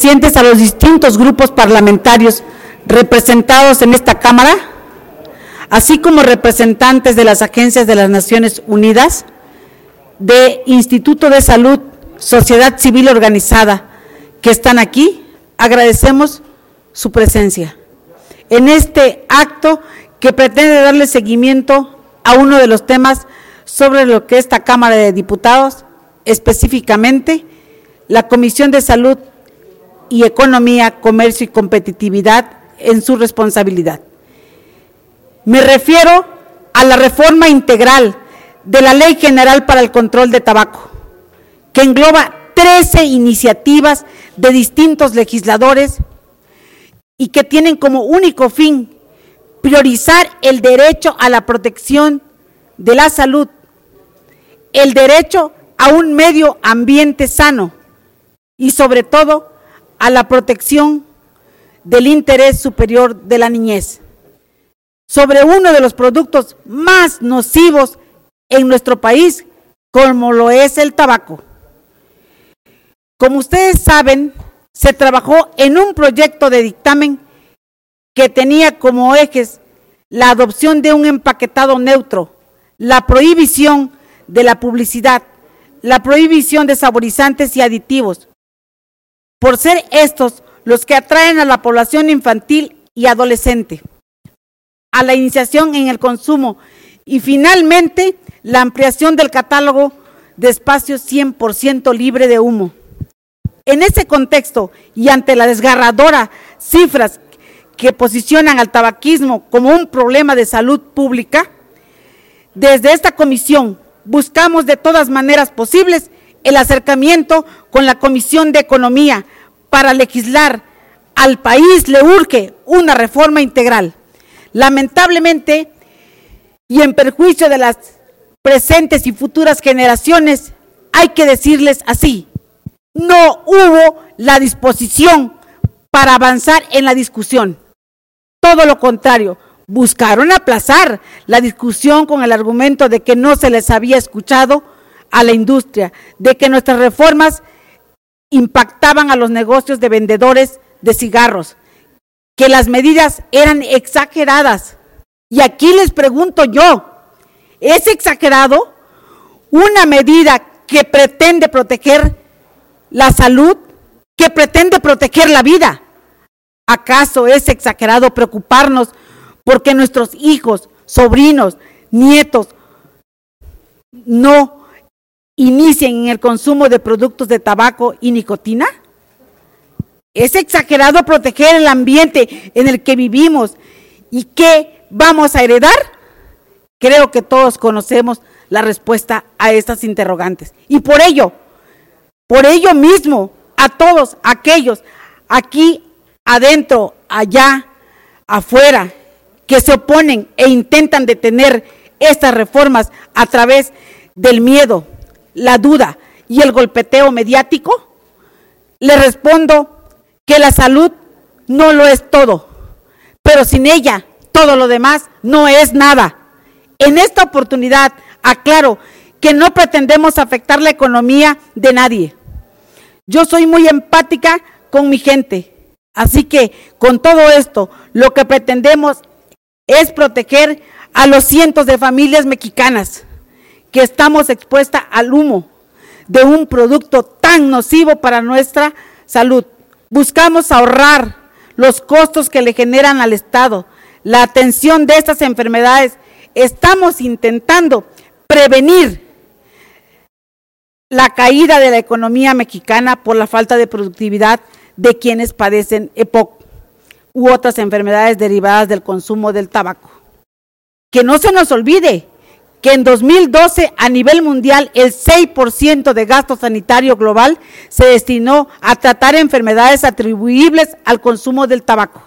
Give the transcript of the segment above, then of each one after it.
Sientes a los distintos grupos parlamentarios representados en esta Cámara, así como representantes de las agencias de las Naciones Unidas, de Instituto de Salud, Sociedad Civil Organizada, que están aquí, agradecemos su presencia en este acto que pretende darle seguimiento a uno de los temas sobre lo que esta Cámara de Diputados, específicamente la Comisión de Salud y Economía, Comercio y Competitividad en su responsabilidad. Me refiero a la reforma integral de la Ley General para el Control de Tabaco, que engloba 13 iniciativas de distintos legisladores y que tienen como único fin priorizar el derecho a la protección de la salud, el derecho a un medio ambiente sano y sobre todo a la protección del interés superior de la niñez sobre uno de los productos más nocivos en nuestro país, como lo es el tabaco. Como ustedes saben, se trabajó en un proyecto de dictamen que tenía como ejes la adopción de un empaquetado neutro, la prohibición de la publicidad, la prohibición de saborizantes y aditivos, por ser estos los que atraen a la población infantil y adolescente a la iniciación en el consumo y finalmente la ampliación del catálogo de espacios 100% libre de humo. En ese contexto y ante la desgarradora cifras que posicionan al tabaquismo como un problema de salud pública, desde esta comisión buscamos de todas maneras posibles el acercamiento con la Comisión de Economía para legislar. Al país le urge una reforma integral. Lamentablemente, y en perjuicio de las presentes y futuras generaciones, hay que decirles así, no hubo la disposición para avanzar en la discusión. Todo lo contrario, buscaron aplazar la discusión con el argumento de que no se les había escuchado a la industria, de que nuestras reformas impactaban a los negocios de vendedores de cigarros, que las medidas eran exageradas. Y aquí les pregunto yo, ¿es exagerado una medida que pretende proteger la salud, que pretende proteger la vida? ¿Acaso es exagerado preocuparnos porque nuestros hijos, sobrinos, nietos no inicien en el consumo de productos de tabaco y nicotina? ¿Es exagerado proteger el ambiente en el que vivimos y qué vamos a heredar? Creo que todos conocemos la respuesta a estas interrogantes. Y por ello, por ello mismo, a todos aquellos aquí adentro, allá, afuera, que se oponen e intentan detener estas reformas a través del miedo, la duda y el golpeteo mediático? Le respondo que la salud no lo es todo, pero sin ella todo lo demás no es nada. En esta oportunidad aclaro que no pretendemos afectar la economía de nadie. Yo soy muy empática con mi gente, así que con todo esto lo que pretendemos es proteger a los cientos de familias mexicanas que estamos expuestas al humo de un producto tan nocivo para nuestra salud. Buscamos ahorrar los costos que le generan al Estado, la atención de estas enfermedades. Estamos intentando prevenir la caída de la economía mexicana por la falta de productividad de quienes padecen EPOC u otras enfermedades derivadas del consumo del tabaco. Que no se nos olvide que en 2012 a nivel mundial el 6% de gasto sanitario global se destinó a tratar enfermedades atribuibles al consumo del tabaco.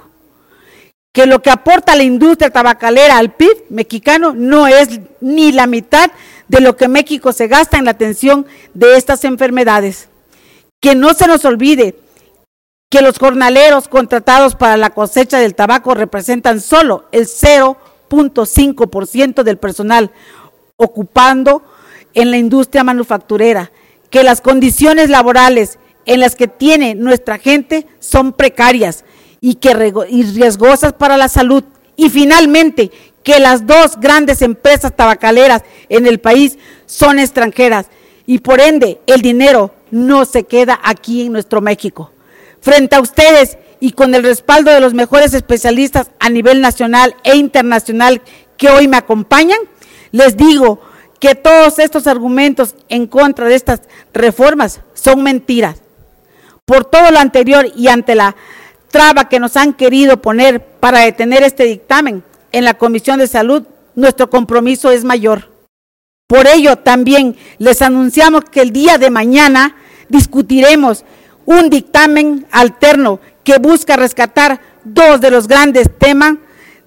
Que lo que aporta la industria tabacalera al PIB mexicano no es ni la mitad de lo que México se gasta en la atención de estas enfermedades. Que no se nos olvide que los jornaleros contratados para la cosecha del tabaco representan solo el 0.5% del personal, ocupando en la industria manufacturera, que las condiciones laborales en las que tiene nuestra gente son precarias y, que, y riesgosas para la salud. Y finalmente, que las dos grandes empresas tabacaleras en el país son extranjeras y por ende el dinero no se queda aquí en nuestro México. Frente a ustedes y con el respaldo de los mejores especialistas a nivel nacional e internacional que hoy me acompañan, les digo que todos estos argumentos en contra de estas reformas son mentiras. Por todo lo anterior y ante la traba que nos han querido poner para detener este dictamen en la Comisión de Salud, nuestro compromiso es mayor. Por ello, también les anunciamos que el día de mañana discutiremos un dictamen alterno que busca rescatar dos de los grandes temas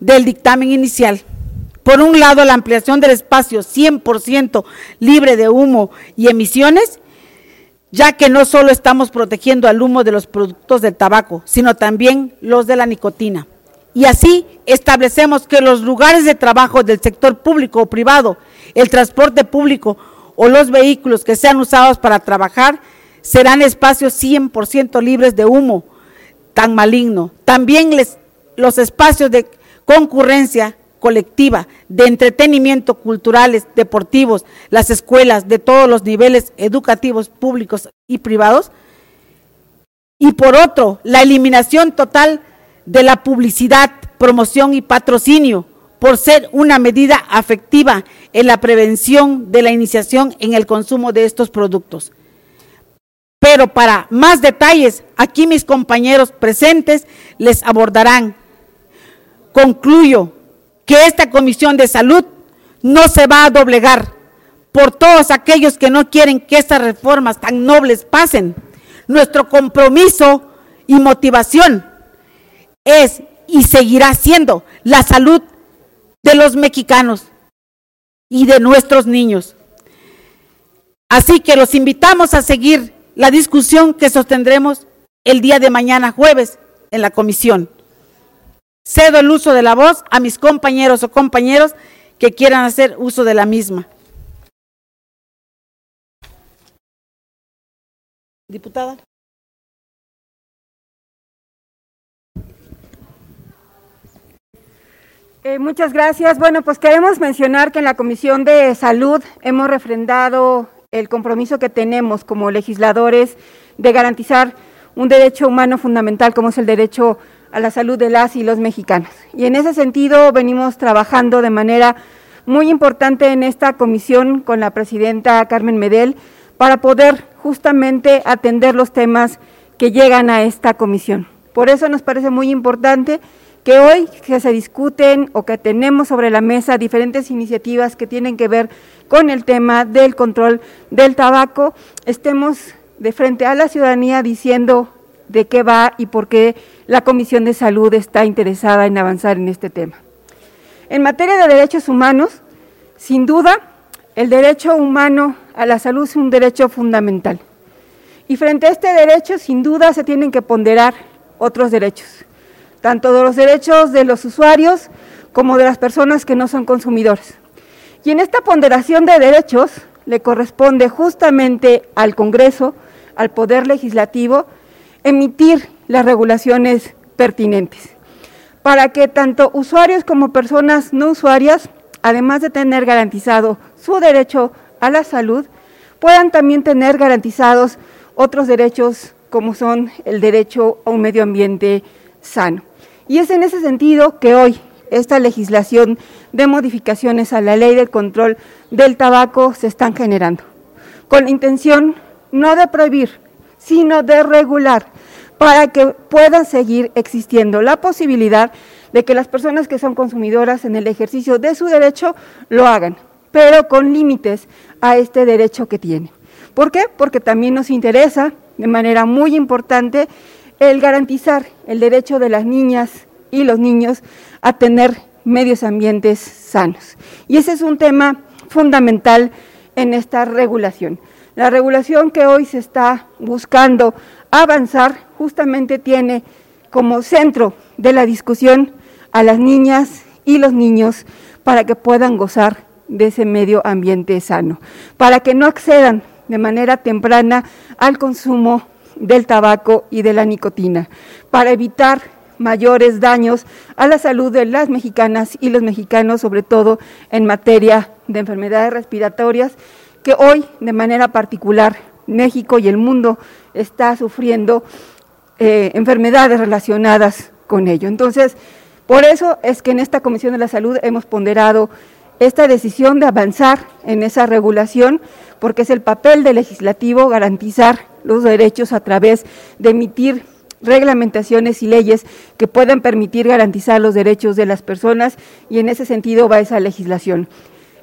del dictamen inicial. Por un lado, la ampliación del espacio 100% libre de humo y emisiones ya que no solo estamos protegiendo al humo de los productos del tabaco, sino también los de la nicotina. Y así establecemos que los lugares de trabajo del sector público o privado, el transporte público o los vehículos que sean usados para trabajar serán espacios 100% libres de humo tan maligno. También los espacios de concurrencia colectiva, de entretenimiento culturales, deportivos, las escuelas de todos los niveles educativos públicos y privados. Y por otro, la eliminación total de la publicidad, promoción y patrocinio, por ser una medida afectiva en la prevención de la iniciación en el consumo de estos productos. Pero para más detalles, aquí mis compañeros presentes les abordarán. Concluyo que esta Comisión de Salud no se va a doblegar por todos aquellos que no quieren que estas reformas tan nobles pasen. Nuestro compromiso y motivación es y seguirá siendo la salud de los mexicanos y de nuestros niños. Así que los invitamos a seguir la discusión que sostendremos el día de mañana jueves en la comisión. Cedo el uso de la voz a mis compañeros o compañeros que quieran hacer uso de la misma. Diputada. Eh, muchas gracias. Bueno, pues queremos mencionar que en la Comisión de Salud hemos refrendado el compromiso que tenemos como legisladores de garantizar un derecho humano fundamental como es el derecho la salud de las y los mexicanos. Y en ese sentido venimos trabajando de manera muy importante en esta comisión con la presidenta Carmen Medel para poder justamente atender los temas que llegan a esta comisión. Por eso nos parece muy importante que hoy que se discuten o que tenemos sobre la mesa diferentes iniciativas que tienen que ver con el tema del control del tabaco, estemos de frente a la ciudadanía diciendo de qué va y por qué la Comisión de Salud está interesada en avanzar en este tema. En materia de derechos humanos, sin duda, el derecho humano a la salud es un derecho fundamental. Y frente a este derecho, sin duda, se tienen que ponderar otros derechos, tanto de los derechos de los usuarios como de las personas que no son consumidores. Y en esta ponderación de derechos le corresponde justamente al Congreso, al Poder Legislativo, emitir las regulaciones pertinentes para que tanto usuarios como personas no usuarias, además de tener garantizado su derecho a la salud, puedan también tener garantizados otros derechos como son el derecho a un medio ambiente sano. Y es en ese sentido que hoy esta legislación de modificaciones a la ley del control del tabaco se están generando, con la intención no de prohibir, sino de regular para que pueda seguir existiendo la posibilidad de que las personas que son consumidoras en el ejercicio de su derecho lo hagan, pero con límites a este derecho que tiene. ¿Por qué? Porque también nos interesa de manera muy importante el garantizar el derecho de las niñas y los niños a tener medios ambientes sanos. Y ese es un tema fundamental en esta regulación. La regulación que hoy se está buscando avanzar justamente tiene como centro de la discusión a las niñas y los niños para que puedan gozar de ese medio ambiente sano, para que no accedan de manera temprana al consumo del tabaco y de la nicotina, para evitar mayores daños a la salud de las mexicanas y los mexicanos, sobre todo en materia de enfermedades respiratorias, que hoy de manera particular México y el mundo está sufriendo eh, enfermedades relacionadas con ello. Entonces, por eso es que en esta Comisión de la Salud hemos ponderado esta decisión de avanzar en esa regulación, porque es el papel del legislativo garantizar los derechos a través de emitir reglamentaciones y leyes que puedan permitir garantizar los derechos de las personas y en ese sentido va esa legislación.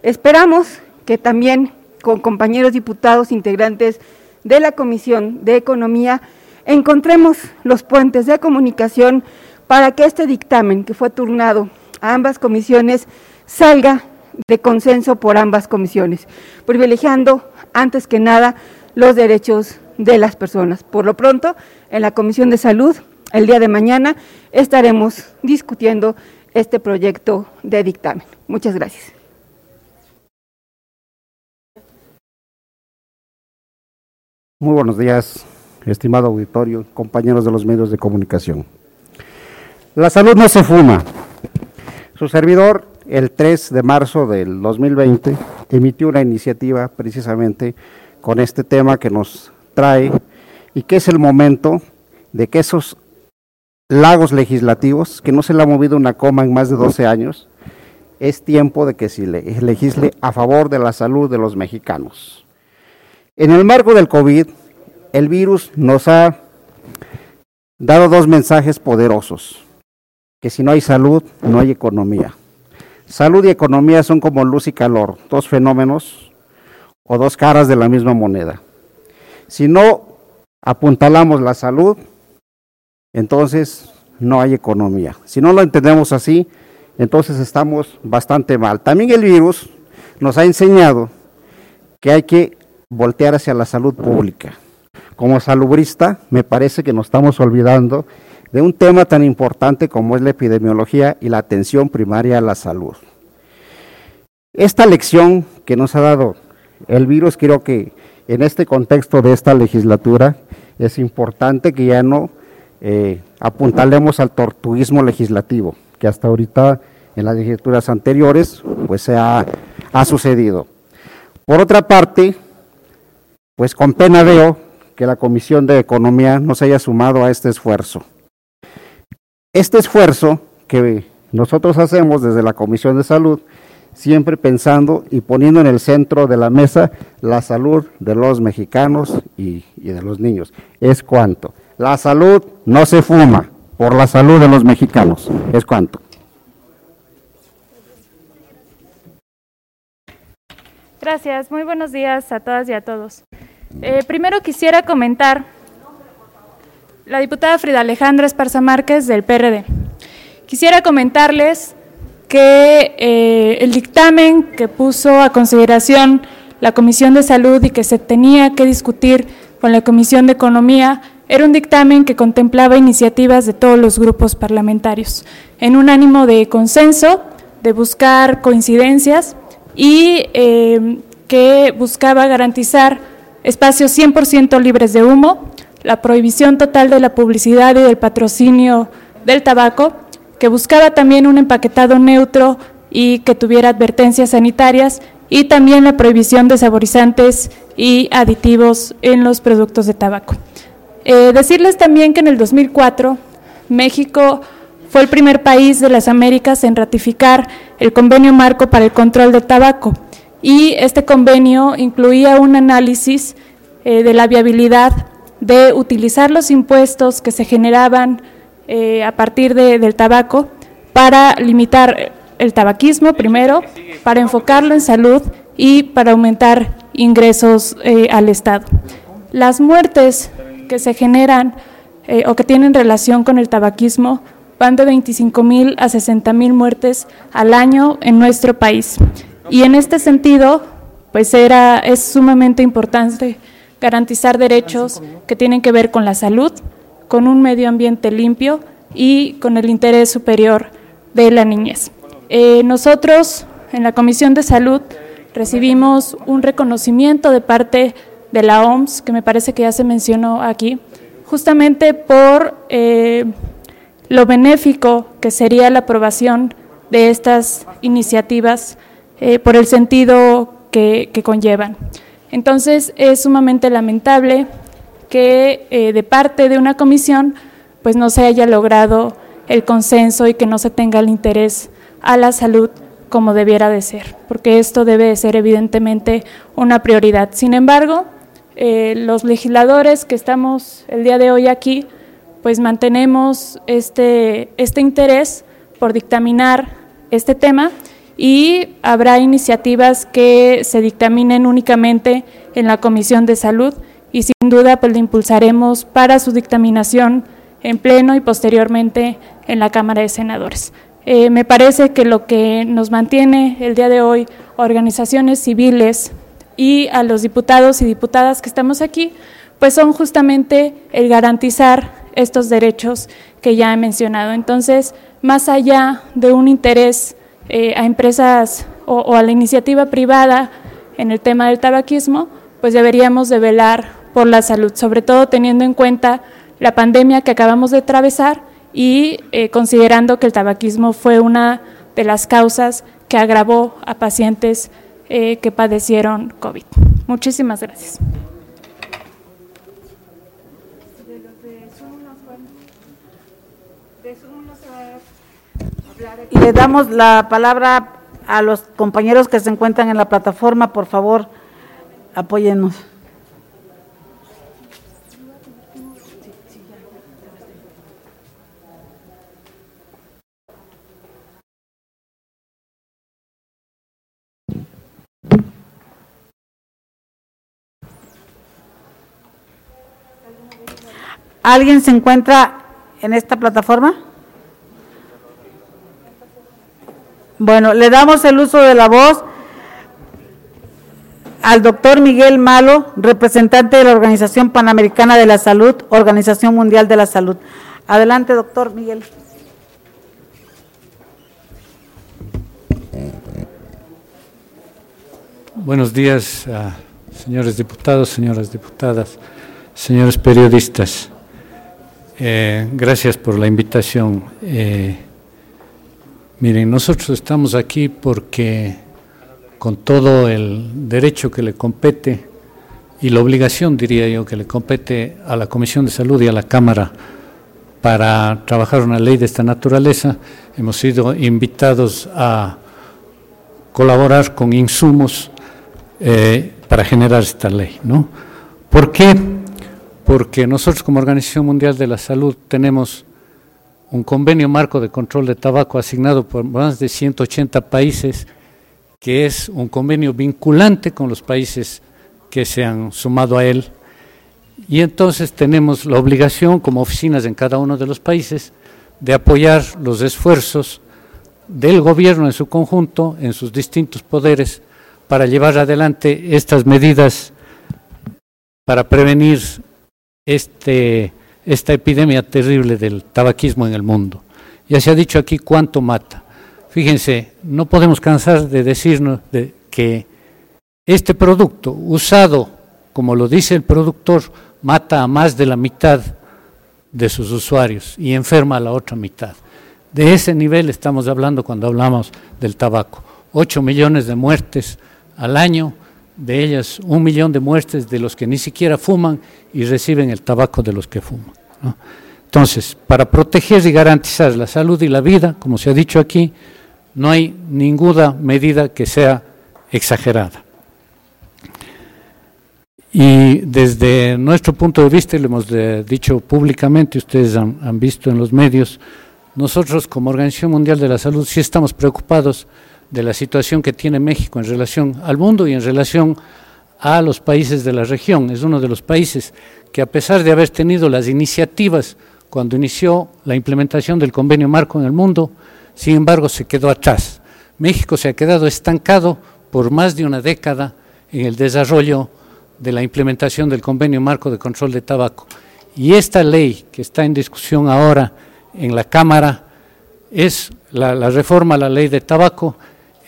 Esperamos que también con compañeros diputados integrantes de la Comisión de Economía encontremos los puentes de comunicación para que este dictamen que fue turnado a ambas comisiones salga de consenso por ambas comisiones, privilegiando antes que nada los derechos de las personas. Por lo pronto, en la Comisión de Salud, el día de mañana, estaremos discutiendo este proyecto de dictamen. Muchas gracias. Muy buenos días, estimado auditorio, compañeros de los medios de comunicación. La salud no se fuma. Su servidor, el 3 de marzo del 2020, emitió una iniciativa precisamente con este tema que nos trae y que es el momento de que esos lagos legislativos, que no se le ha movido una coma en más de 12 años, es tiempo de que se legisle a favor de la salud de los mexicanos. En el marco del COVID, el virus nos ha dado dos mensajes poderosos, que si no hay salud, no hay economía. Salud y economía son como luz y calor, dos fenómenos o dos caras de la misma moneda. Si no apuntalamos la salud, entonces no hay economía. Si no lo entendemos así, entonces estamos bastante mal. También el virus nos ha enseñado que hay que voltear hacia la salud pública. Como salubrista, me parece que nos estamos olvidando de un tema tan importante como es la epidemiología y la atención primaria a la salud. Esta lección que nos ha dado el virus creo que en este contexto de esta legislatura es importante que ya no eh, apuntalemos al tortuguismo legislativo, que hasta ahorita en las legislaturas anteriores pues se ha sucedido. Por otra parte, pues con pena veo que la Comisión de Economía no se haya sumado a este esfuerzo. Este esfuerzo que nosotros hacemos desde la Comisión de Salud siempre pensando y poniendo en el centro de la mesa la salud de los mexicanos y, de los niños. Es cuanto. La salud no se fuma por la salud de los mexicanos. Es cuanto. Gracias, muy buenos días a todas y a todos. Eh, primero quisiera comentar la diputada Frida Alejandra Esparza Márquez del PRD. Quisiera comentarles que eh, el dictamen que puso a consideración la Comisión de Salud y que se tenía que discutir con la Comisión de Economía era un dictamen que contemplaba iniciativas de todos los grupos parlamentarios, en un ánimo de consenso, de buscar coincidencias y eh, que buscaba garantizar espacios 100% libres de humo, la prohibición total de la publicidad y del patrocinio del tabaco, que buscaba también un empaquetado neutro y que tuviera advertencias sanitarias y también la prohibición de saborizantes y aditivos en los productos de tabaco. Eh, decirles también que en el 2004 México fue el primer país de las Américas en ratificar el convenio marco para el control del tabaco y este convenio incluía un análisis eh, de la viabilidad de utilizar los impuestos que se generaban eh, a partir del tabaco para limitar el tabaquismo primero, para enfocarlo en salud y para aumentar ingresos eh, al Estado. Las muertes que se generan o que tienen relación con el tabaquismo van de 25 mil a 60 mil muertes al año en nuestro país. Y en este sentido, pues era, es sumamente importante garantizar derechos que tienen que ver con la salud, con un medio ambiente limpio y con el interés superior de la niñez. Eh, nosotros en la Comisión de Salud recibimos un reconocimiento de parte de la OMS, que me parece que ya se mencionó aquí, justamente por eh, lo benéfico que sería la aprobación de estas iniciativas eh, por el sentido que, conllevan. Entonces, es sumamente lamentable que eh, de parte de una comisión pues no se haya logrado el consenso y que no se tenga el interés a la salud como debiera de ser, porque esto debe de ser evidentemente una prioridad. Sin embargo, eh, los legisladores que estamos el día de hoy aquí, pues mantenemos este, este interés por dictaminar este tema y habrá iniciativas que se dictaminen únicamente en la Comisión de Salud y sin duda pues le impulsaremos para su dictaminación en pleno y posteriormente en la Cámara de Senadores. Eh, me parece que lo que nos mantiene el día de hoy, organizaciones civiles y a los diputados y diputadas que estamos aquí, pues son justamente el garantizar estos derechos que ya he mencionado. Entonces, más allá de un interés eh, a empresas o, a la iniciativa privada en el tema del tabaquismo, pues deberíamos de velar por la salud, sobre todo teniendo en cuenta la pandemia que acabamos de atravesar y eh, considerando que el tabaquismo fue una de las causas que agravó a pacientes eh, que padecieron COVID. Muchísimas gracias. Y le damos la palabra a los compañeros que se encuentran en la plataforma, por favor, apóyennos. ¿Alguien se encuentra en esta plataforma? Bueno, le damos el uso de la voz al doctor Miguel Malo, representante de la Organización Panamericana de la Salud, Organización Mundial de la Salud. Adelante, doctor Miguel. Buenos días, señores diputados, señoras diputadas, señores periodistas. Eh, gracias por la invitación. Eh, miren, nosotros estamos aquí porque con todo el derecho que le compete y la obligación, diría yo, que le compete a la Comisión de Salud y a la Cámara para trabajar una ley de esta naturaleza, hemos sido invitados a colaborar con insumos eh, para generar esta ley. ¿no? ¿Por qué? porque nosotros como Organización Mundial de la Salud tenemos un convenio marco de control de tabaco asignado por más de 180 países, que es un convenio vinculante con los países que se han sumado a él. Y entonces tenemos la obligación, como oficinas en cada uno de los países, de apoyar los esfuerzos del gobierno en su conjunto, en sus distintos poderes, para llevar adelante estas medidas para prevenir este, esta epidemia terrible del tabaquismo en el mundo. Ya se ha dicho aquí cuánto mata. Fíjense, no podemos cansar de decirnos de que este producto usado, como lo dice el productor, mata a más de la mitad de sus usuarios y enferma a la otra mitad. De ese nivel estamos hablando cuando hablamos del tabaco. 8 millones de muertes al año de ellas un millón de muertes de los que ni siquiera fuman y reciben el tabaco de los que fuman. Entonces, para proteger y garantizar la salud y la vida, como se ha dicho aquí, no hay ninguna medida que sea exagerada. Y desde nuestro punto de vista, y lo hemos dicho públicamente, ustedes han, han visto en los medios, nosotros como Organización Mundial de la Salud sí estamos preocupados de la situación que tiene México en relación al mundo y en relación a los países de la región. Es uno de los países que a pesar de haber tenido las iniciativas cuando inició la implementación del convenio marco en el mundo, sin embargo se quedó atrás. México se ha quedado estancado por más de una década en el desarrollo de la implementación del convenio marco de control de tabaco. Y esta ley que está en discusión ahora en la Cámara es la, la reforma a la ley de tabaco,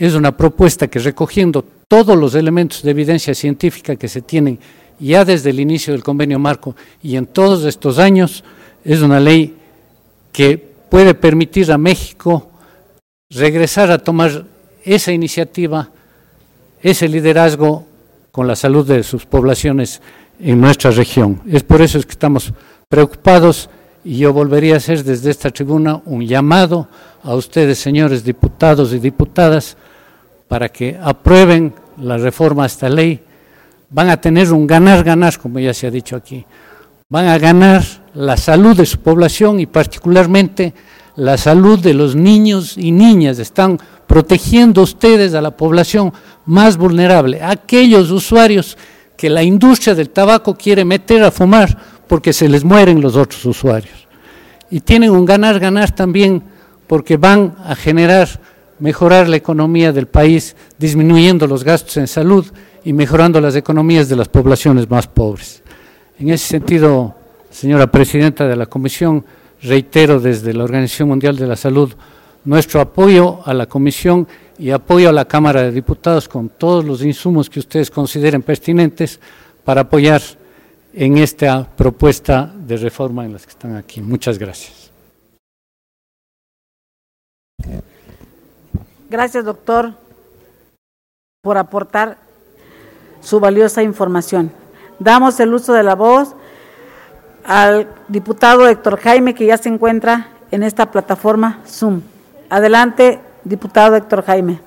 es una propuesta que recogiendo todos los elementos de evidencia científica que se tienen ya desde el inicio del convenio marco y en todos estos años, es una ley que puede permitir a México regresar a tomar esa iniciativa, ese liderazgo con la salud de sus poblaciones en nuestra región. Es por eso que estamos preocupados y yo volvería a hacer desde esta tribuna un llamado a ustedes, señores diputados y diputadas, para que aprueben la reforma a esta ley. Van a tener un ganar-ganar, como ya se ha dicho aquí. Van a ganar la salud de su población y particularmente la salud de los niños y niñas. Están protegiendo ustedes a la población más vulnerable, aquellos usuarios que la industria del tabaco quiere meter a fumar porque se les mueren los otros usuarios. Y tienen un ganar-ganar también porque van a generar, mejorar la economía del país, disminuyendo los gastos en salud y mejorando las economías de las poblaciones más pobres. En ese sentido, señora presidenta de la Comisión, reitero desde la Organización Mundial de la Salud nuestro apoyo a la Comisión y apoyo a la Cámara de Diputados con todos los insumos que ustedes consideren pertinentes para apoyar en esta propuesta de reforma en las que están aquí. Muchas gracias. Gracias, doctor, por aportar su valiosa información. Damos el uso de la voz al diputado Héctor Jaime, que ya se encuentra en esta plataforma Zoom. Adelante, diputado Héctor Jaime.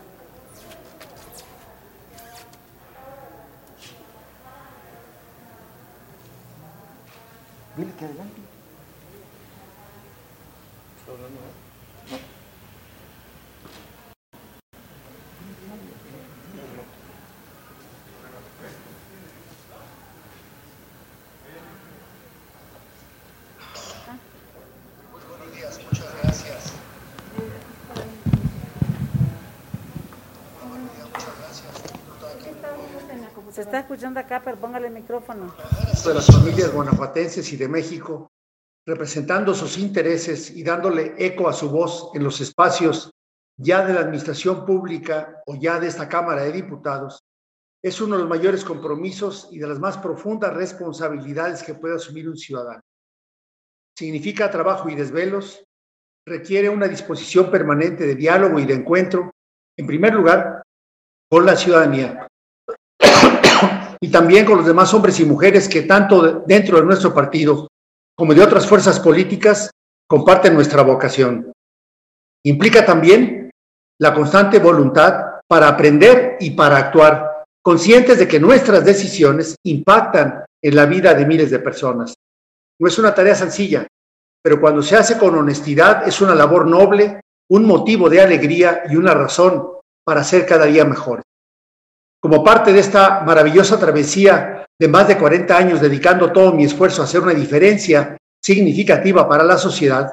Se está escuchando acá, pero póngale el micrófono. De las familias guanajuatenses y de México, representando sus intereses y dándole eco a su voz en los espacios ya de la administración pública o ya de esta Cámara de Diputados, es uno de los mayores compromisos y de las más profundas responsabilidades que puede asumir un ciudadano. Significa trabajo y desvelos, requiere una disposición permanente de diálogo y de encuentro, en primer lugar, con la ciudadanía, y también con los demás hombres y mujeres que tanto dentro de nuestro partido como de otras fuerzas políticas comparten nuestra vocación. Implica también la constante voluntad para aprender y para actuar, conscientes de que nuestras decisiones impactan en la vida de miles de personas. No es una tarea sencilla, pero cuando se hace con honestidad es una labor noble, un motivo de alegría y una razón para ser cada día mejores. Como parte de esta maravillosa travesía de más de 40 años dedicando todo mi esfuerzo a hacer una diferencia significativa para la sociedad,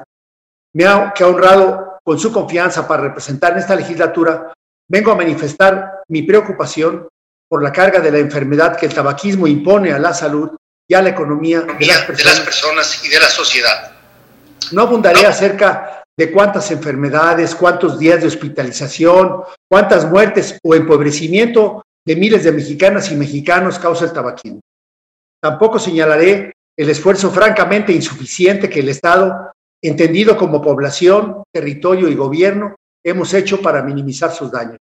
me ha, que ha honrado con su confianza para representar en esta legislatura, vengo a manifestar mi preocupación por la carga de la enfermedad que el tabaquismo impone a la salud y a la economía de las personas, de las personas y de la sociedad. No abundaré no. acerca de cuántas enfermedades, cuántos días de hospitalización, cuántas muertes o empobrecimiento de miles de mexicanas y mexicanos causa el tabaquismo. Tampoco señalaré el esfuerzo francamente insuficiente que el Estado, entendido como población, territorio y gobierno, hemos hecho para minimizar sus daños.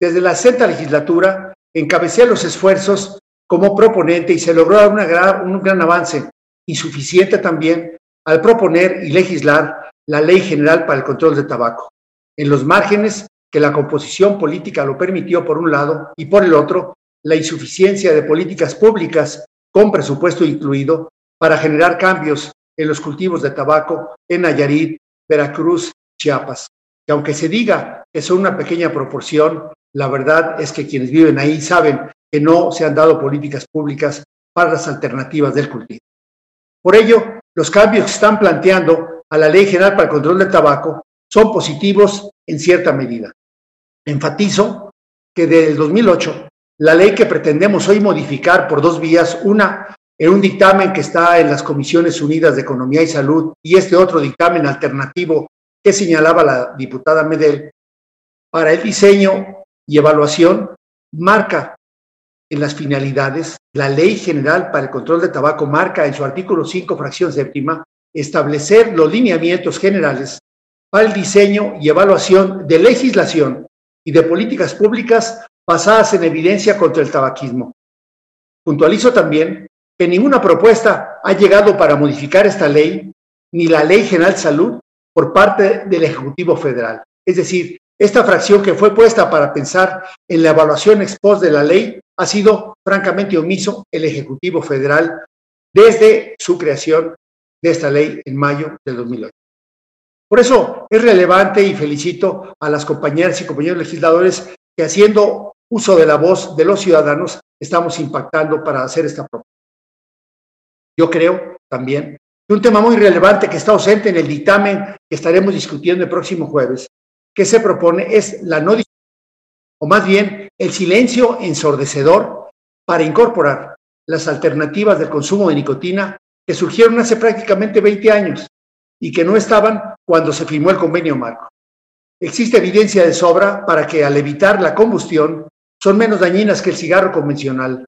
Desde la sexta legislatura encabecé los esfuerzos como proponente y se logró un gran avance, insuficiente también, al proponer y legislar la Ley General para el Control de Tabaco, en los márgenes que la composición política lo permitió por un lado y por el otro, la insuficiencia de políticas públicas con presupuesto incluido para generar cambios en los cultivos de tabaco en Nayarit, Veracruz, Chiapas. Que aunque se diga que son una pequeña proporción, la verdad es que quienes viven ahí saben que no se han dado políticas públicas para las alternativas del cultivo. Por ello, los cambios que están planteando a la Ley General para el Control del Tabaco son positivos en cierta medida. Enfatizo que desde el 2008, la ley que pretendemos hoy modificar por dos vías, una en un dictamen que está en las Comisiones Unidas de Economía y Salud y este otro dictamen alternativo que señalaba la diputada Medel, para el diseño y evaluación, marca en las finalidades, la Ley General para el Control de Tabaco marca en su artículo 5, fracción séptima, establecer los lineamientos generales para el diseño y evaluación de legislación y de políticas públicas basadas en evidencia contra el tabaquismo. Puntualizo también que ninguna propuesta ha llegado para modificar esta ley, ni la Ley General de Salud, por parte del Ejecutivo Federal. Es decir, esta fracción que fue puesta para pensar en la evaluación ex post de la ley ha sido francamente omiso el Ejecutivo Federal desde su creación de esta ley en mayo del 2008. Por eso es relevante y felicito a las compañeras y compañeros legisladores que haciendo uso de la voz de los ciudadanos estamos impactando para hacer esta propuesta. Yo creo también que un tema muy relevante que está ausente en el dictamen que estaremos discutiendo el próximo jueves que se propone es la no o más bien el silencio ensordecedor para incorporar las alternativas del consumo de nicotina que surgieron hace prácticamente 20 años y que no estaban cuando se firmó el convenio marco. Existe evidencia de sobra para que al evitar la combustión son menos dañinas que el cigarro convencional.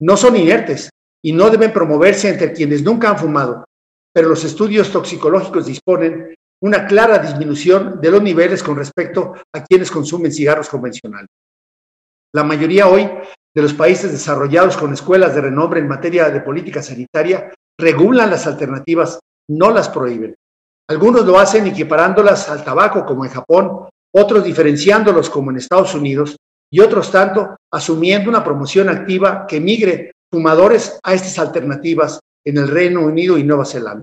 No son inertes y no deben promoverse entre quienes nunca han fumado, pero los estudios toxicológicos disponen una clara disminución de los niveles con respecto a quienes consumen cigarros convencionales. La mayoría hoy de los países desarrollados con escuelas de renombre en materia de política sanitaria regulan las alternativas, no las prohíben. Algunos lo hacen equiparándolas al tabaco como en Japón, otros diferenciándolos como en Estados Unidos y otros tanto asumiendo una promoción activa que migre fumadores a estas alternativas en el Reino Unido y Nueva Zelanda.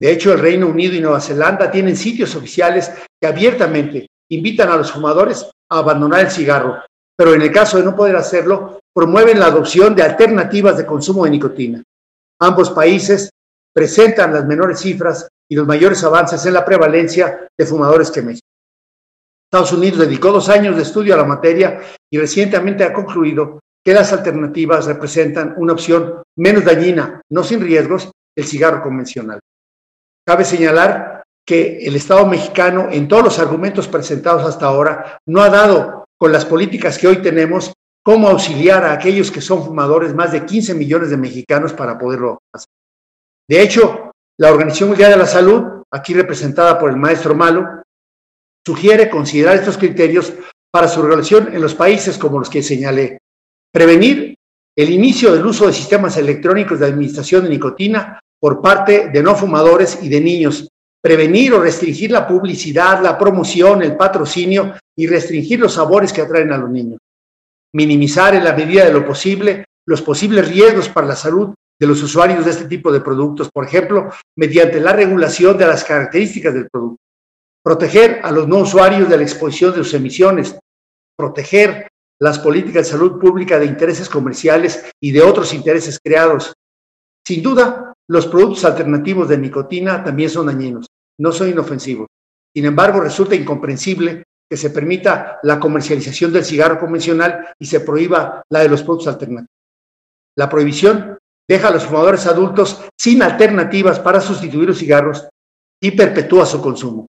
De hecho, el Reino Unido y Nueva Zelanda tienen sitios oficiales que abiertamente invitan a los fumadores a abandonar el cigarro, pero en el caso de no poder hacerlo, promueven la adopción de alternativas de consumo de nicotina. Ambos países presentan las menores cifras y los mayores avances en la prevalencia de fumadores que México. Estados Unidos dedicó dos años de estudio a la materia y recientemente ha concluido que las alternativas representan una opción menos dañina, no sin riesgos, el cigarro convencional. Cabe señalar que el Estado mexicano, en todos los argumentos presentados hasta ahora, no ha dado con las políticas que hoy tenemos cómo auxiliar a aquellos que son fumadores, más de 15 millones de mexicanos, para poderlo hacer. De hecho, la Organización Mundial de la Salud, aquí representada por el maestro Malo, sugiere considerar estos criterios para su relación en los países como los que señalé. Prevenir el inicio del uso de sistemas electrónicos de administración de nicotina por parte de no fumadores y de niños. Prevenir o restringir la publicidad, la promoción, el patrocinio y restringir los sabores que atraen a los niños. Minimizar en la medida de lo posible los posibles riesgos para la salud de los usuarios de este tipo de productos, por ejemplo, mediante la regulación de las características del producto. Proteger a los no usuarios de la exposición de sus emisiones. Proteger las políticas de salud pública de intereses comerciales y de otros intereses creados. Sin duda, los productos alternativos de nicotina también son dañinos, no son inofensivos. Sin embargo, resulta incomprensible que se permita la comercialización del cigarro convencional y se prohíba la de los productos alternativos. La prohibición deja a los fumadores adultos sin alternativas para sustituir los cigarros y perpetúa su consumo.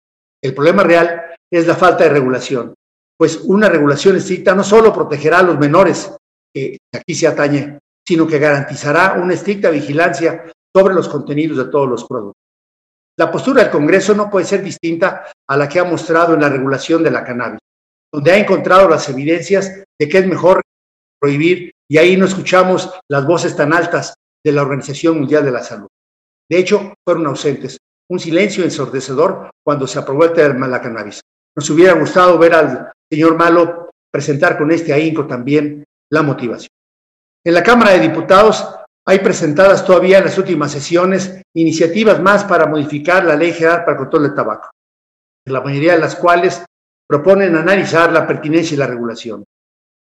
El problema real es la falta de regulación, pues una regulación estricta no solo protegerá a los menores, que aquí se atañe, sino que garantizará una estricta vigilancia sobre los contenidos de todos los productos. La postura del Congreso no puede ser distinta a la que ha mostrado en la regulación de la cannabis, donde ha encontrado las evidencias de que es mejor prohibir y ahí no escuchamos las voces tan altas de la Organización Mundial de la Salud. De hecho, fueron ausentes. Un silencio ensordecedor cuando se aprobó el tema de la cannabis. Nos hubiera gustado ver al señor Malo presentar con este ahínco también la motivación. En la Cámara de Diputados hay presentadas todavía en las últimas sesiones iniciativas más para modificar la Ley General para el Control del Tabaco, la mayoría de las cuales proponen analizar la pertinencia y la regulación.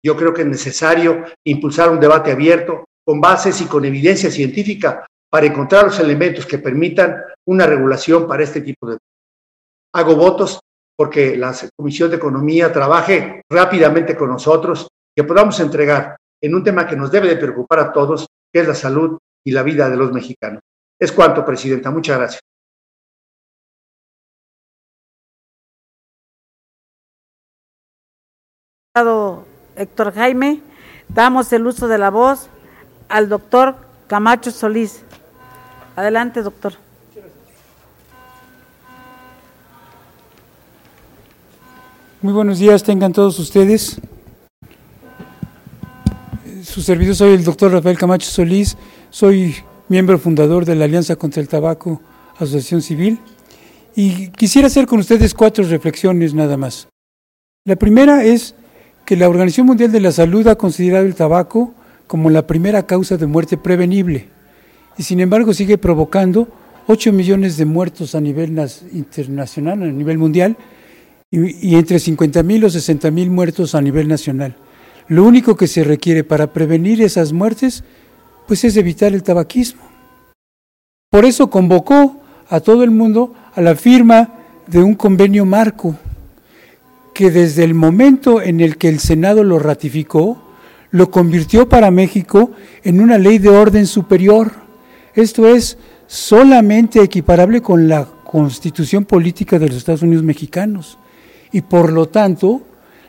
Yo creo que es necesario impulsar un debate abierto con bases y con evidencia científica para encontrar los elementos que permitan una regulación para este tipo de... Hago votos porque la Comisión de Economía trabaje rápidamente con nosotros, que podamos entregar en un tema que nos debe de preocupar a todos, que es la salud y la vida de los mexicanos. Es cuanto, Presidenta. Muchas gracias. Héctor Jaime, Damos el uso de la voz al doctor Camacho Solís. Adelante, doctor. Muy buenos días, tengan todos ustedes. Su servidor soy el doctor Rafael Camacho Solís, soy miembro fundador de la Alianza contra el Tabaco, Asociación Civil, y quisiera hacer con ustedes cuatro reflexiones nada más. La primera es que la Organización Mundial de la Salud ha considerado el tabaco como la primera causa de muerte prevenible, y sin embargo sigue provocando 8 millones de muertos a nivel internacional, a nivel mundial, y, entre 50 mil o 60 mil muertos a nivel nacional. Lo único que se requiere para prevenir esas muertes, pues es evitar el tabaquismo. Por eso convocó a todo el mundo a la firma de un convenio marco, que desde el momento en el que el Senado lo ratificó, lo convirtió para México en una ley de orden superior. Esto es solamente equiparable con la constitución política de los Estados Unidos mexicanos. Y por lo tanto,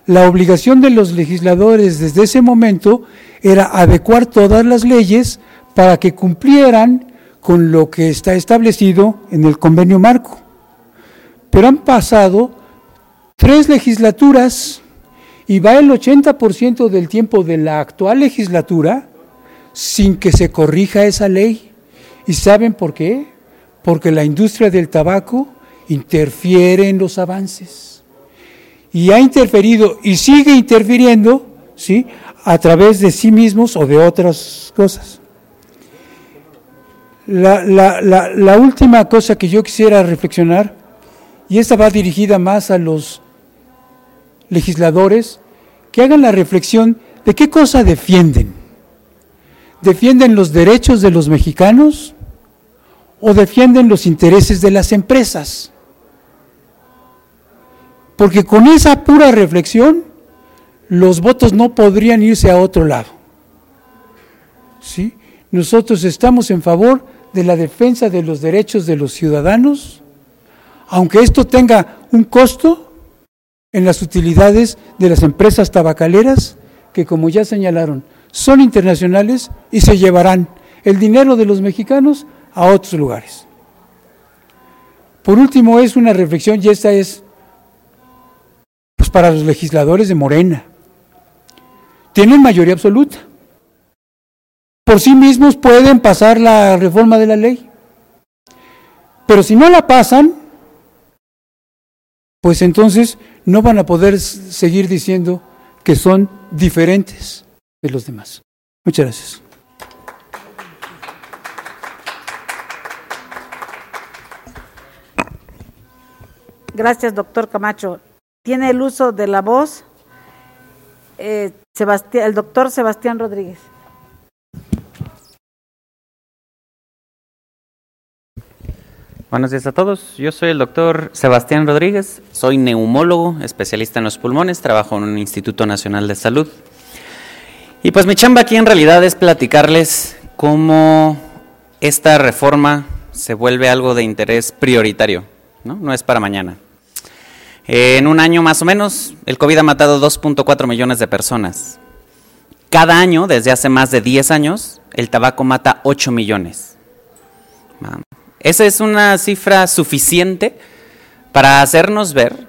la obligación de los legisladores desde ese momento era adecuar todas las leyes para que cumplieran con lo que está establecido en el convenio marco. Pero han pasado tres legislaturas y va el 80% del tiempo de la actual legislatura sin que se corrija esa ley. ¿Y saben por qué? Porque la industria del tabaco interfiere en los avances y ha interferido y sigue interfiriendo ¿sí? a través de sí mismos o de otras cosas. La, la, última cosa que yo quisiera reflexionar, y esta va dirigida más a los legisladores, que hagan la reflexión de qué cosa defienden. ¿Defienden los derechos de los mexicanos o defienden los intereses de las empresas? Porque con esa pura reflexión, los votos no podrían irse a otro lado. ¿Sí? Nosotros estamos en favor de la defensa de los derechos de los ciudadanos, aunque esto tenga un costo en las utilidades de las empresas tabacaleras, que como ya señalaron, son internacionales y se llevarán el dinero de los mexicanos a otros lugares. Por último, es una reflexión, y esta es pues para los legisladores de Morena. Tienen mayoría absoluta. Por sí mismos pueden pasar la reforma de la ley. Pero si no la pasan, pues entonces no van a poder seguir diciendo que son diferentes de los demás. Muchas gracias. Gracias, doctor Camacho tiene el uso de la voz eh, el doctor Sebastián Rodríguez. Buenos días a todos. Yo soy el doctor Sebastián Rodríguez, soy neumólogo, especialista en los pulmones, trabajo en un Instituto Nacional de Salud. Y pues mi chamba aquí en realidad es platicarles cómo esta reforma se vuelve algo de interés prioritario, ¿no? No es para mañana. En un año más o menos, el COVID ha matado 2.4 millones de personas. Cada año, desde hace más de 10 años, el tabaco mata 8 millones. Esa es una cifra suficiente para hacernos ver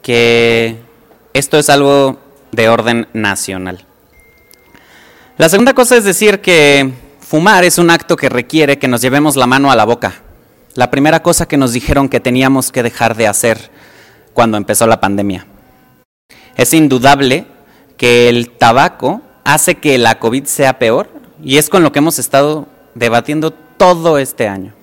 que esto es algo de orden nacional. La segunda cosa es decir que fumar es un acto que requiere que nos llevemos la mano a la boca. La primera cosa que nos dijeron que teníamos que dejar de hacer cuando empezó la pandemia. Es indudable que el tabaco hace que la COVID sea peor y es con lo que hemos estado debatiendo todo este año.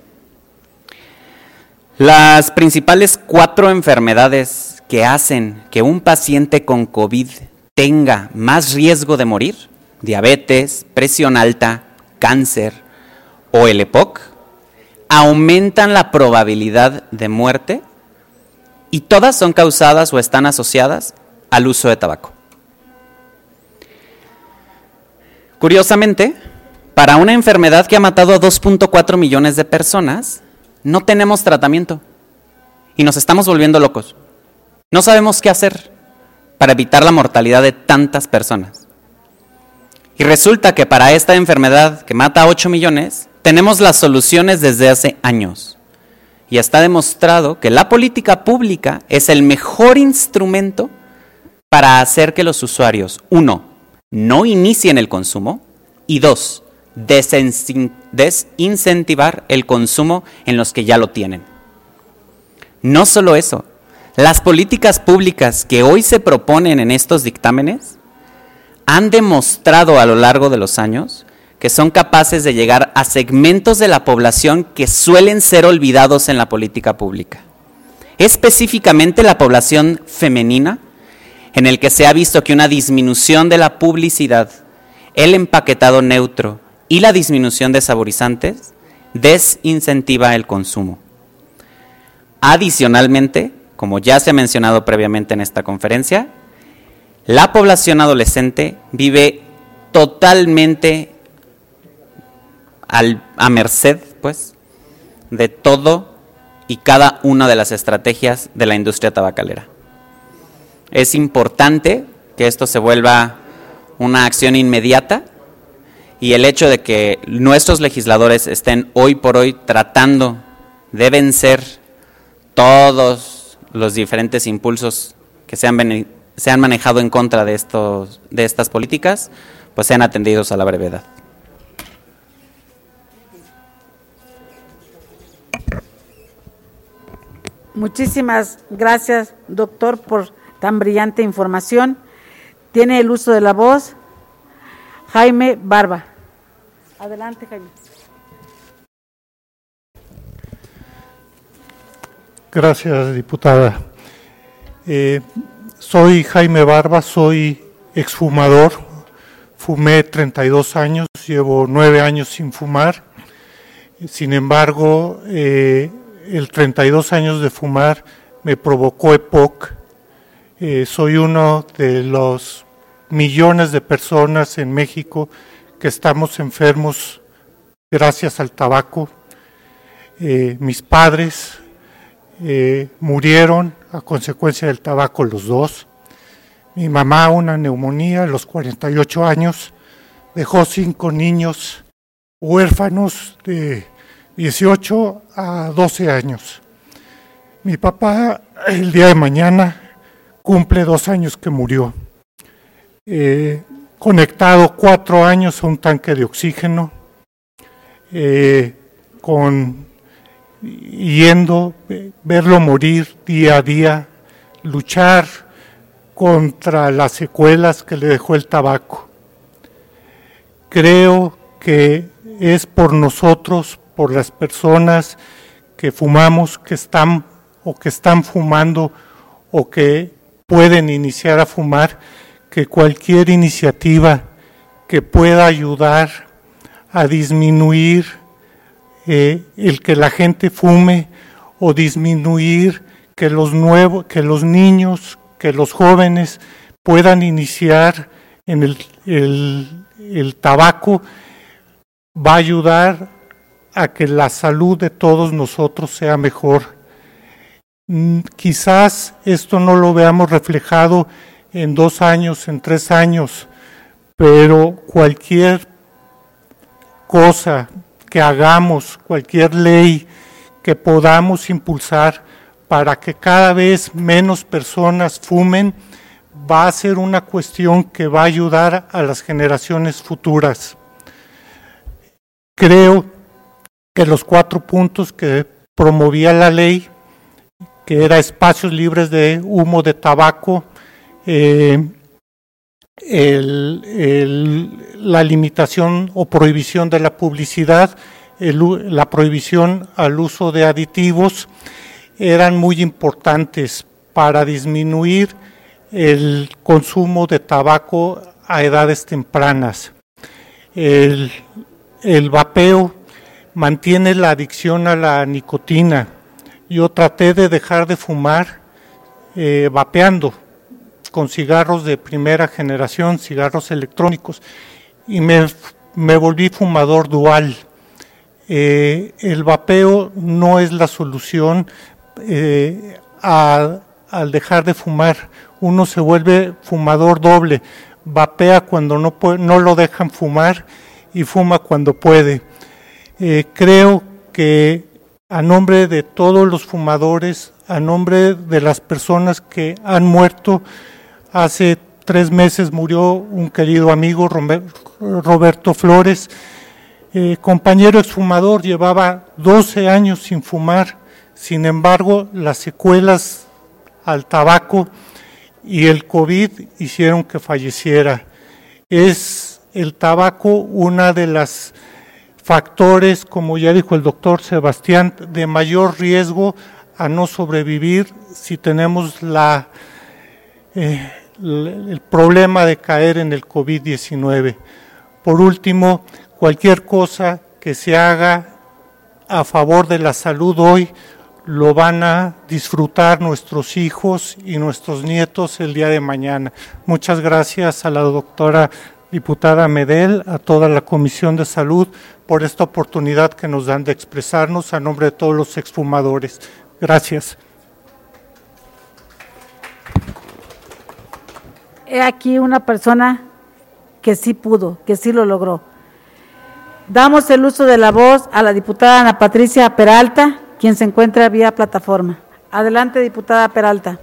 Las principales cuatro enfermedades que hacen que un paciente con COVID tenga más riesgo de morir, diabetes, presión alta, cáncer o el EPOC, aumentan la probabilidad de muerte y todas son causadas o están asociadas al uso de tabaco. Curiosamente, para una enfermedad que ha matado a 2.4 millones de personas, no tenemos tratamiento y nos estamos volviendo locos. No sabemos qué hacer para evitar la mortalidad de tantas personas. Y resulta que para esta enfermedad que mata a 8 millones, tenemos las soluciones desde hace años. Y está demostrado que la política pública es el mejor instrumento para hacer que los usuarios, uno, no inicien el consumo y dos, desincentivar el consumo en los que ya lo tienen. No solo eso, las políticas públicas que hoy se proponen en estos dictámenes han demostrado a lo largo de los años que son capaces de llegar a segmentos de la población que suelen ser olvidados en la política pública. Específicamente la población femenina, en el que se ha visto que una disminución de la publicidad, el empaquetado neutro y la disminución de saborizantes desincentiva el consumo. Adicionalmente, como ya se ha mencionado previamente en esta conferencia, la población adolescente vive totalmente a merced, pues, de todo y cada una de las estrategias de la industria tabacalera. Es importante que esto se vuelva una acción inmediata y el hecho de que nuestros legisladores estén hoy por hoy tratando de vencer todos los diferentes impulsos que se han, se han manejado en contra de, estos, de estas políticas, pues sean atendidos a la brevedad. Muchísimas gracias, doctor, por tan brillante información. Tiene el uso de la voz Jaime Barba. Adelante, Jaime. Gracias, diputada. Eh, soy Jaime Barba, soy exfumador. Fumé 32 años, llevo nueve años sin fumar. Sin embargo, eh, el 32 años de fumar me provocó EPOC. Eh, soy uno de los millones de personas en México que estamos enfermos gracias al tabaco. Eh, mis padres eh, murieron a consecuencia del tabaco los dos. Mi mamá una neumonía a los 48 años. Dejó cinco niños huérfanos de 18 a 12 años. Mi papá el día de mañana cumple dos años que murió. Eh, conectado cuatro años a un tanque de oxígeno, eh, con yendo, verlo morir día a día, luchar contra las secuelas que le dejó el tabaco. Creo que es por nosotros, por las personas que fumamos, que están o que están fumando o que pueden iniciar a fumar, que cualquier iniciativa que pueda ayudar a disminuir eh, el que la gente fume o disminuir que los nuevos, que los niños, que los jóvenes puedan iniciar en el, el tabaco, va a ayudar a que la salud de todos nosotros sea mejor. Mm, quizás esto no lo veamos reflejado en dos años, en tres años, pero cualquier cosa que hagamos, cualquier ley que podamos impulsar para que cada vez menos personas fumen, va a ser una cuestión que va a ayudar a las generaciones futuras. Creo que los cuatro puntos que promovía la ley, que era espacios libres de humo de tabaco, eh, la limitación o prohibición de la publicidad, la prohibición al uso de aditivos, eran muy importantes para disminuir el consumo de tabaco a edades tempranas. El, vapeo mantiene la adicción a la nicotina. Yo traté de dejar de fumar eh, vapeando con cigarros de primera generación, cigarros electrónicos, y me, volví fumador dual. Eh, el vapeo no es la solución eh, al dejar de fumar. Uno se vuelve fumador doble. vapea cuando no, no lo dejan fumar y fuma cuando puede. Eh, creo que a nombre de todos los fumadores, a nombre de las personas que han muerto, hace tres meses murió un querido amigo, Roberto Flores, eh, compañero exfumador, llevaba 12 años sin fumar, sin embargo las secuelas al tabaco y el COVID hicieron que falleciera. Es el tabaco una de las factores, como ya dijo el doctor Sebastián, de mayor riesgo a no sobrevivir si tenemos la, eh, el problema de caer en el COVID-19. Por último, cualquier cosa que se haga a favor de la salud hoy lo van a disfrutar nuestros hijos y nuestros nietos el día de mañana. Muchas gracias a la doctora diputada Medel, a toda la Comisión de Salud por esta oportunidad que nos dan de expresarnos a nombre de todos los exfumadores. Gracias. He aquí una persona que sí pudo, que sí lo logró. Damos el uso de la voz a la diputada Ana Patricia Peralta, quien se encuentra vía plataforma. Adelante, diputada Peralta.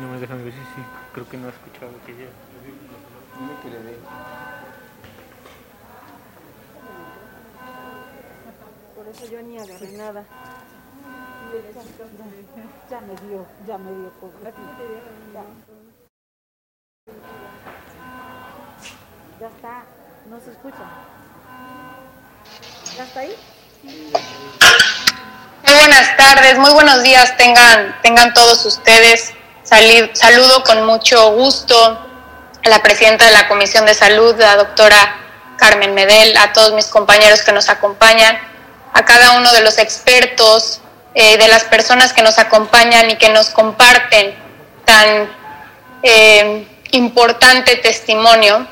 No me dejan decir, sí, creo que no ha escuchado que ya. Por eso yo ni agarré nada. Ya me dio, ya me dio. Ya está, no se escucha. ¿Ya está ahí? Muy buenas tardes, muy buenos días tengan, tengan todos ustedes. saludo con mucho gusto a la presidenta de la Comisión de Salud, la doctora Carmen Medel, a todos mis compañeros que nos acompañan, a cada uno de los expertos, eh, de las personas que nos acompañan y que nos comparten tan eh, importante testimonio,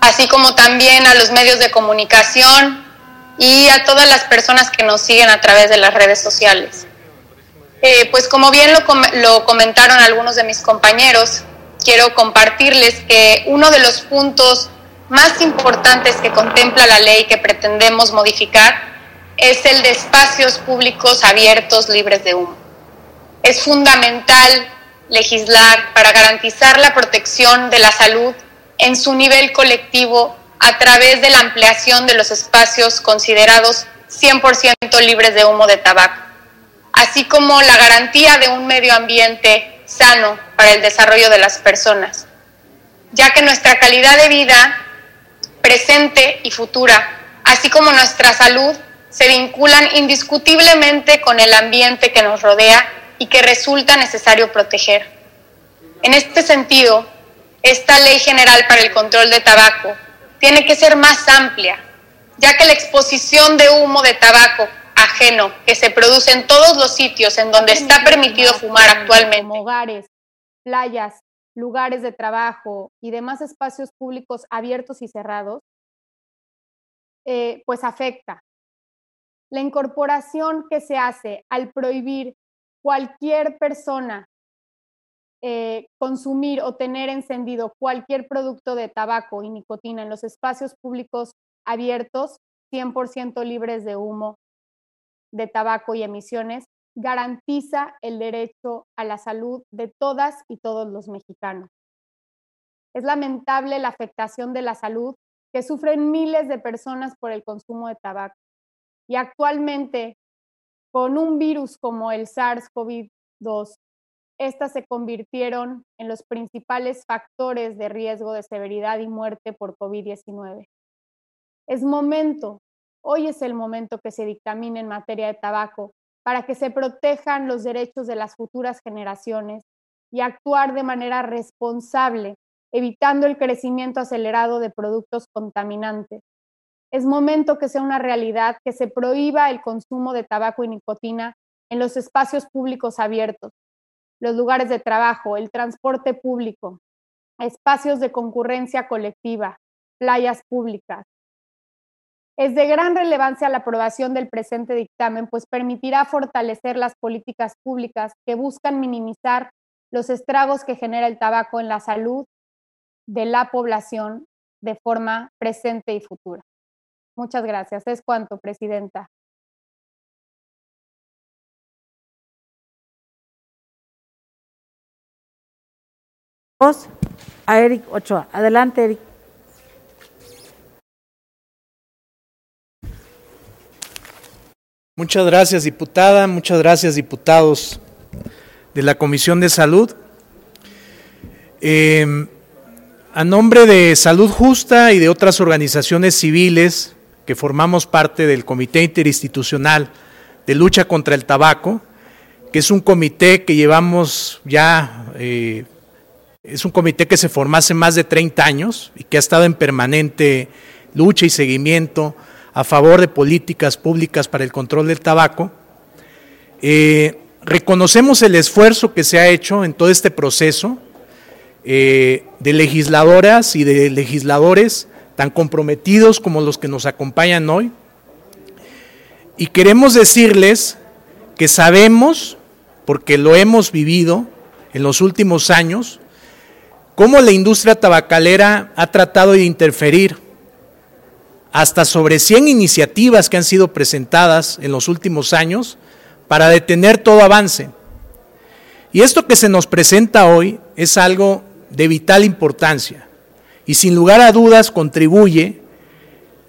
así como también a los medios de comunicación y a todas las personas que nos siguen a través de las redes sociales. Eh, pues como bien lo, lo comentaron algunos de mis compañeros, quiero compartirles que uno de los puntos más importantes que contempla la ley que pretendemos modificar es el de espacios públicos abiertos libres de humo. Es fundamental legislar para garantizar la protección de la salud en su nivel colectivo a través de la ampliación de los espacios considerados 100% libres de humo de tabaco, así como la garantía de un medio ambiente sano para el desarrollo de las personas, ya que nuestra calidad de vida presente y futura, así como nuestra salud, se vinculan indiscutiblemente con el ambiente que nos rodea y que resulta necesario proteger. En este sentido, esta Ley General para el Control de Tabaco tiene que ser más amplia, ya que la exposición de humo de tabaco ajeno que se produce en todos los sitios en donde está permitido fumar actualmente. Como hogares, playas, lugares de trabajo y demás espacios públicos abiertos y cerrados, eh, pues afecta. La incorporación que se hace al prohibir cualquier persona eh, consumir o tener encendido cualquier producto de tabaco y nicotina en los espacios públicos abiertos, 100% libres de humo, de tabaco y emisiones, garantiza el derecho a la salud de todas y todos los mexicanos. Es lamentable la afectación de la salud que sufren miles de personas por el consumo de tabaco. Y actualmente, con un virus como el SARS-CoV-2 estas se convirtieron en los principales factores de riesgo de severidad y muerte por COVID-19. Es momento, hoy es el momento que se dictamine en materia de tabaco para que se protejan los derechos de las futuras generaciones y actuar de manera responsable, evitando el crecimiento acelerado de productos contaminantes. Es momento que sea una realidad que se prohíba el consumo de tabaco y nicotina en los espacios públicos abiertos, los lugares de trabajo, el transporte público, espacios de concurrencia colectiva, playas públicas. Es de gran relevancia la aprobación del presente dictamen, pues permitirá fortalecer las políticas públicas que buscan minimizar los estragos que genera el tabaco en la salud de la población de forma presente y futura. Muchas gracias. Es cuanto, Presidenta. A Eric Ochoa. Adelante, Eric. Muchas gracias, diputada. Muchas gracias, diputados de la Comisión de Salud. Em, a nombre de Salud Justa y de otras organizaciones civiles que formamos parte del Comité Interinstitucional de Lucha contra el Tabaco, que es un comité que llevamos ya, eh, es un comité que se formó hace más de 30 años y que ha estado en permanente lucha y seguimiento a favor de políticas públicas para el control del tabaco. Eh, reconocemos el esfuerzo que se ha hecho en todo este proceso eh, de legisladoras y de legisladores tan comprometidos como los que nos acompañan hoy. Y queremos decirles que sabemos, porque lo hemos vivido en los últimos años, cómo la industria tabacalera ha tratado de interferir hasta sobre 100 iniciativas que han sido presentadas en los últimos años para detener todo avance. Y esto que se nos presenta hoy es algo de vital importancia y sin lugar a dudas contribuye,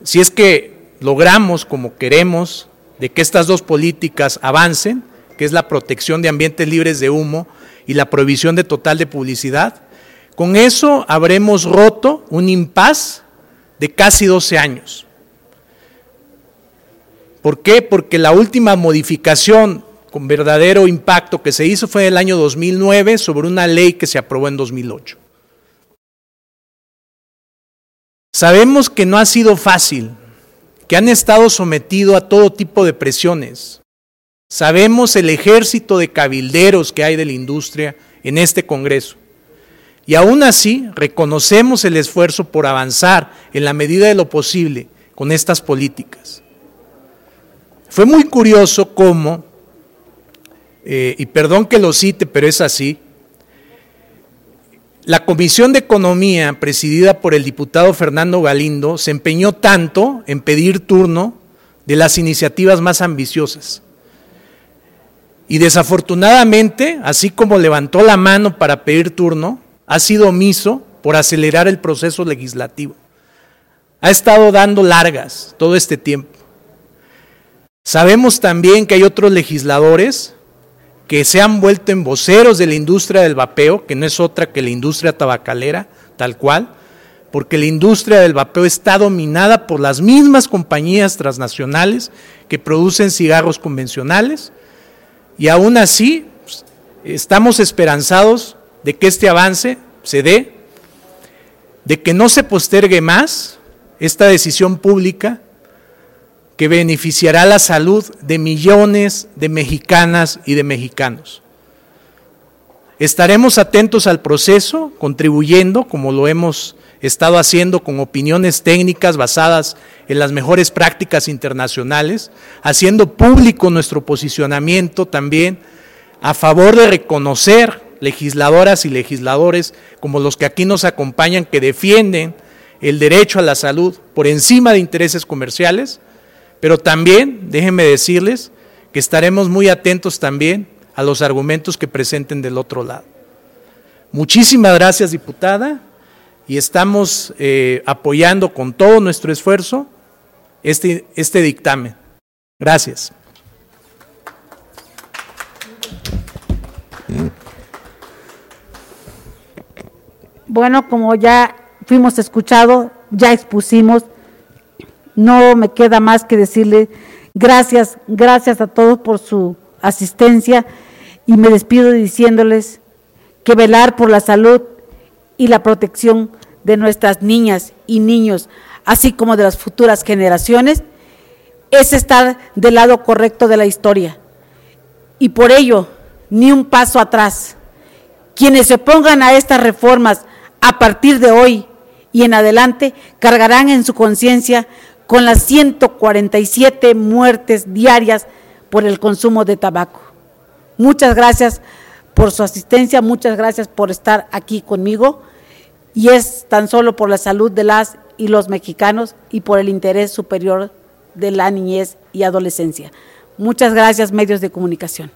si es que logramos como queremos, de que estas dos políticas avancen, que es la protección de ambientes libres de humo y la prohibición de total de publicidad, con eso habremos roto un impas de casi 12 años. ¿Por qué? Porque la última modificación con verdadero impacto que se hizo fue en el año 2009 sobre una ley que se aprobó en 2008. Sabemos que no ha sido fácil, que han estado sometidos a todo tipo de presiones. Sabemos el ejército de cabilderos que hay de la industria en este Congreso. Y aún así reconocemos el esfuerzo por avanzar en la medida de lo posible con estas políticas. Fue muy curioso cómo, eh, y perdón que lo cite, pero es así, la Comisión de Economía, presidida por el diputado Fernando Galindo, se empeñó tanto en pedir turno de las iniciativas más ambiciosas. Y desafortunadamente, así como levantó la mano para pedir turno, ha sido omiso por acelerar el proceso legislativo. Ha estado dando largas todo este tiempo. Sabemos también que hay otros legisladores que se han vuelto en voceros de la industria del vapeo, que no es otra que la industria tabacalera, tal cual, porque la industria del vapeo está dominada por las mismas compañías transnacionales que producen cigarros convencionales, y aún así pues, estamos esperanzados de que este avance se dé, de que no se postergue más esta decisión pública que beneficiará la salud de millones de mexicanas y de mexicanos. Estaremos atentos al proceso, contribuyendo, como lo hemos estado haciendo, con opiniones técnicas basadas en las mejores prácticas internacionales, haciendo público nuestro posicionamiento también a favor de reconocer legisladoras y legisladores como los que aquí nos acompañan, que defienden el derecho a la salud por encima de intereses comerciales, pero también, déjenme decirles, que estaremos muy atentos también a los argumentos que presenten del otro lado. Muchísimas gracias, diputada, y estamos eh, apoyando con todo nuestro esfuerzo este, este dictamen. Gracias. Bueno, como ya fuimos escuchados, ya expusimos, no me queda más que decirle gracias, gracias a todos por su asistencia y me despido diciéndoles que velar por la salud y la protección de nuestras niñas y niños, así como de las futuras generaciones, es estar del lado correcto de la historia. Y por ello, ni un paso atrás. Quienes se pongan a estas reformas a partir de hoy y en adelante cargarán en su conciencia con las 147 muertes diarias por el consumo de tabaco. Muchas gracias por su asistencia, muchas gracias por estar aquí conmigo y es tan solo por la salud de las y los mexicanos y por el interés superior de la niñez y adolescencia. Muchas gracias, medios de comunicación.